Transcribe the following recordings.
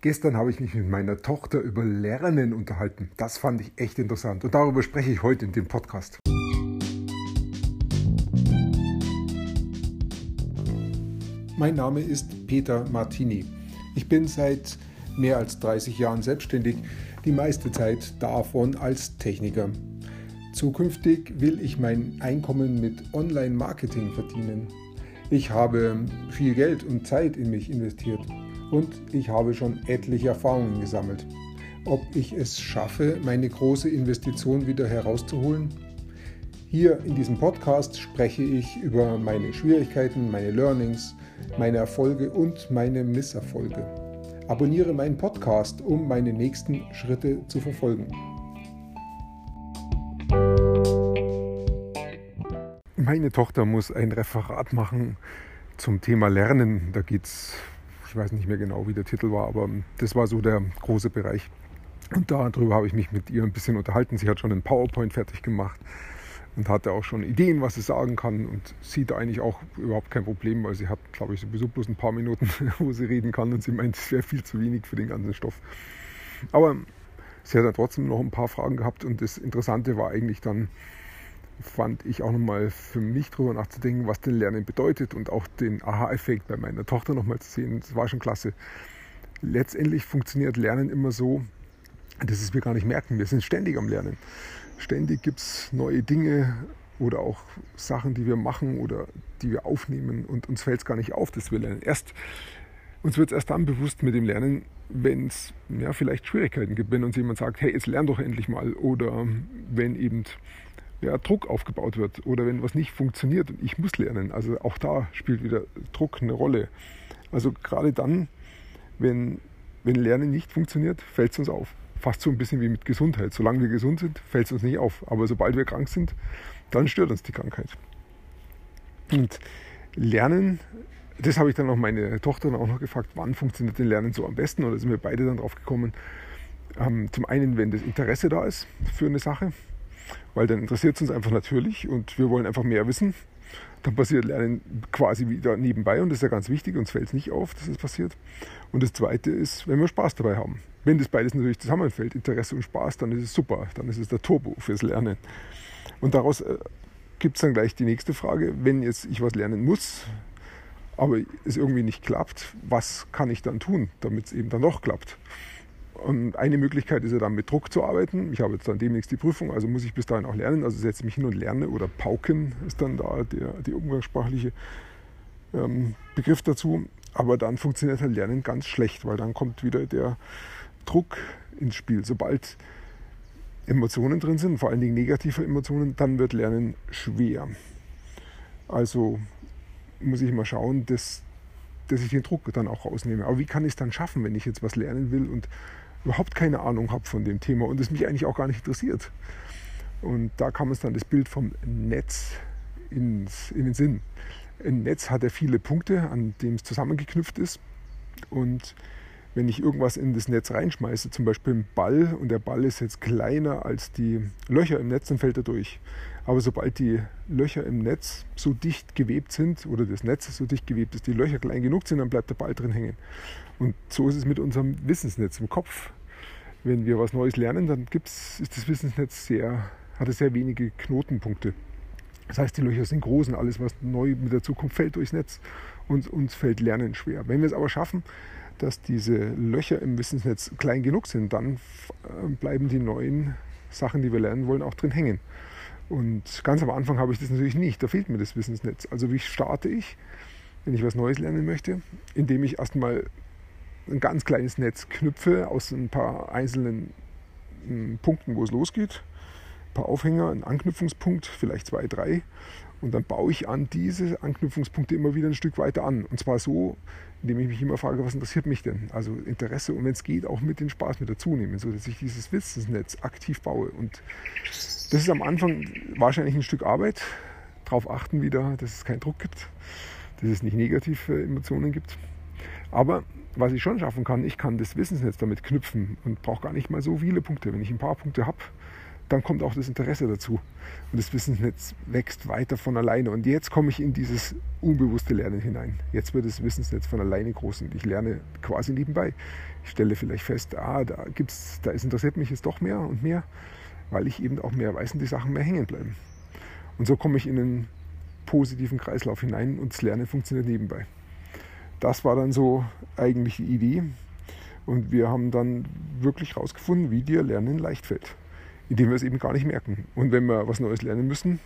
Gestern habe ich mich mit meiner Tochter über Lernen unterhalten. Das fand ich echt interessant und darüber spreche ich heute in dem Podcast. Mein Name ist Peter Martini. Ich bin seit mehr als 30 Jahren selbstständig, die meiste Zeit davon als Techniker. Zukünftig will ich mein Einkommen mit Online-Marketing verdienen. Ich habe viel Geld und Zeit in mich investiert und ich habe schon etliche Erfahrungen gesammelt. Ob ich es schaffe, meine große Investition wieder herauszuholen? Hier in diesem Podcast spreche ich über meine Schwierigkeiten, meine Learnings, meine Erfolge und meine Misserfolge. Abonniere meinen Podcast, um meine nächsten Schritte zu verfolgen. Meine Tochter muss ein Referat machen zum Thema Lernen. Da geht es ich weiß nicht mehr genau, wie der Titel war, aber das war so der große Bereich. Und darüber habe ich mich mit ihr ein bisschen unterhalten. Sie hat schon einen PowerPoint fertig gemacht und hatte auch schon Ideen, was sie sagen kann und sieht eigentlich auch überhaupt kein Problem, weil sie hat, glaube ich, sowieso bloß ein paar Minuten, wo sie reden kann und sie meint, es wäre viel zu wenig für den ganzen Stoff. Aber sie hat dann trotzdem noch ein paar Fragen gehabt und das Interessante war eigentlich dann, fand ich auch nochmal für mich drüber nachzudenken, was denn Lernen bedeutet und auch den Aha-Effekt bei meiner Tochter nochmal zu sehen. Das war schon klasse. Letztendlich funktioniert Lernen immer so, dass es wir gar nicht merken. Wir sind ständig am Lernen. Ständig gibt es neue Dinge oder auch Sachen, die wir machen oder die wir aufnehmen und uns fällt es gar nicht auf, dass wir lernen. Erst, uns wird es erst dann bewusst mit dem Lernen, wenn es ja, vielleicht Schwierigkeiten gibt, wenn uns jemand sagt, hey, jetzt lern doch endlich mal oder wenn eben ja, Druck aufgebaut wird oder wenn was nicht funktioniert und ich muss lernen. Also auch da spielt wieder Druck eine Rolle. Also gerade dann, wenn, wenn Lernen nicht funktioniert, fällt es uns auf. Fast so ein bisschen wie mit Gesundheit. Solange wir gesund sind, fällt es uns nicht auf. Aber sobald wir krank sind, dann stört uns die Krankheit. Und Lernen, das habe ich dann auch meine Tochter auch noch gefragt, wann funktioniert denn Lernen so am besten? Da sind wir beide dann drauf gekommen. Ähm, zum einen, wenn das Interesse da ist für eine Sache, weil dann interessiert es uns einfach natürlich und wir wollen einfach mehr wissen. Dann passiert Lernen quasi wieder nebenbei und das ist ja ganz wichtig, uns fällt es nicht auf, dass es passiert. Und das Zweite ist, wenn wir Spaß dabei haben. Wenn das beides natürlich zusammenfällt, Interesse und Spaß, dann ist es super, dann ist es der Turbo fürs Lernen. Und daraus äh, gibt es dann gleich die nächste Frage, wenn jetzt ich was lernen muss, aber es irgendwie nicht klappt, was kann ich dann tun, damit es eben dann doch klappt? Und eine Möglichkeit ist ja dann mit Druck zu arbeiten. Ich habe jetzt dann demnächst die Prüfung, also muss ich bis dahin auch lernen. Also setze ich mich hin und lerne oder pauken ist dann da der, der umgangssprachliche ähm, Begriff dazu. Aber dann funktioniert halt Lernen ganz schlecht, weil dann kommt wieder der Druck ins Spiel. Sobald Emotionen drin sind, vor allen Dingen negative Emotionen, dann wird Lernen schwer. Also muss ich mal schauen, dass, dass ich den Druck dann auch rausnehme. Aber wie kann ich es dann schaffen, wenn ich jetzt was lernen will und überhaupt keine Ahnung habe von dem Thema und es mich eigentlich auch gar nicht interessiert. Und da kam es dann das Bild vom Netz ins, in den Sinn. Ein Netz hat ja viele Punkte, an dem es zusammengeknüpft ist. Und wenn ich irgendwas in das Netz reinschmeiße, zum Beispiel einen Ball, und der Ball ist jetzt kleiner als die Löcher im Netz, dann fällt er durch. Aber sobald die Löcher im Netz so dicht gewebt sind oder das Netz so dicht gewebt ist, die Löcher klein genug sind, dann bleibt der Ball drin hängen. Und so ist es mit unserem Wissensnetz im Kopf. Wenn wir was Neues lernen, dann gibt's, ist das Wissensnetz sehr, hat es sehr wenige Knotenpunkte. Das heißt, die Löcher sind groß und alles, was neu mit der Zukunft fällt durchs Netz. Und uns fällt Lernen schwer. Wenn wir es aber schaffen, dass diese Löcher im Wissensnetz klein genug sind, dann äh, bleiben die neuen Sachen, die wir lernen wollen, auch drin hängen. Und ganz am Anfang habe ich das natürlich nicht. Da fehlt mir das Wissensnetz. Also wie starte ich, wenn ich was Neues lernen möchte? Indem ich erstmal ein ganz kleines Netz knüpfe aus ein paar einzelnen hm, Punkten, wo es losgeht. Ein paar Aufhänger, ein Anknüpfungspunkt, vielleicht zwei, drei. Und dann baue ich an diese Anknüpfungspunkte immer wieder ein Stück weiter an. Und zwar so, indem ich mich immer frage, was interessiert mich denn? Also Interesse und wenn es geht, auch mit den Spaß mit dazu nehmen, sodass ich dieses Wissensnetz aktiv baue. Und das ist am Anfang wahrscheinlich ein Stück Arbeit. Darauf achten wieder, dass es keinen Druck gibt, dass es nicht negative Emotionen gibt. Aber was ich schon schaffen kann, ich kann das Wissensnetz damit knüpfen und brauche gar nicht mal so viele Punkte. Wenn ich ein paar Punkte habe, dann kommt auch das Interesse dazu. Und das Wissensnetz wächst weiter von alleine. Und jetzt komme ich in dieses unbewusste Lernen hinein. Jetzt wird das Wissensnetz von alleine groß und ich lerne quasi nebenbei. Ich stelle vielleicht fest, ah, da gibt's, da interessiert mich jetzt doch mehr und mehr, weil ich eben auch mehr weiß und die Sachen mehr hängen bleiben. Und so komme ich in einen positiven Kreislauf hinein und das Lernen funktioniert nebenbei. Das war dann so eigentlich die Idee. Und wir haben dann wirklich herausgefunden, wie dir Lernen leicht fällt, indem wir es eben gar nicht merken. Und wenn wir was Neues lernen müssen,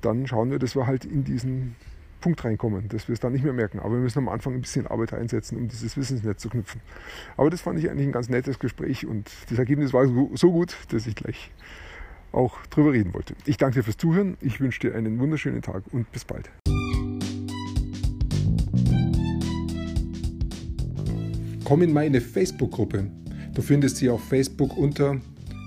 dann schauen wir, dass wir halt in diesen Punkt reinkommen, dass wir es dann nicht mehr merken. Aber wir müssen am Anfang ein bisschen Arbeit einsetzen, um dieses Wissensnetz zu knüpfen. Aber das fand ich eigentlich ein ganz nettes Gespräch und das Ergebnis war so gut, dass ich gleich auch drüber reden wollte. Ich danke dir fürs Zuhören, ich wünsche dir einen wunderschönen Tag und bis bald. Komm in meine Facebook-Gruppe. Du findest sie auf Facebook unter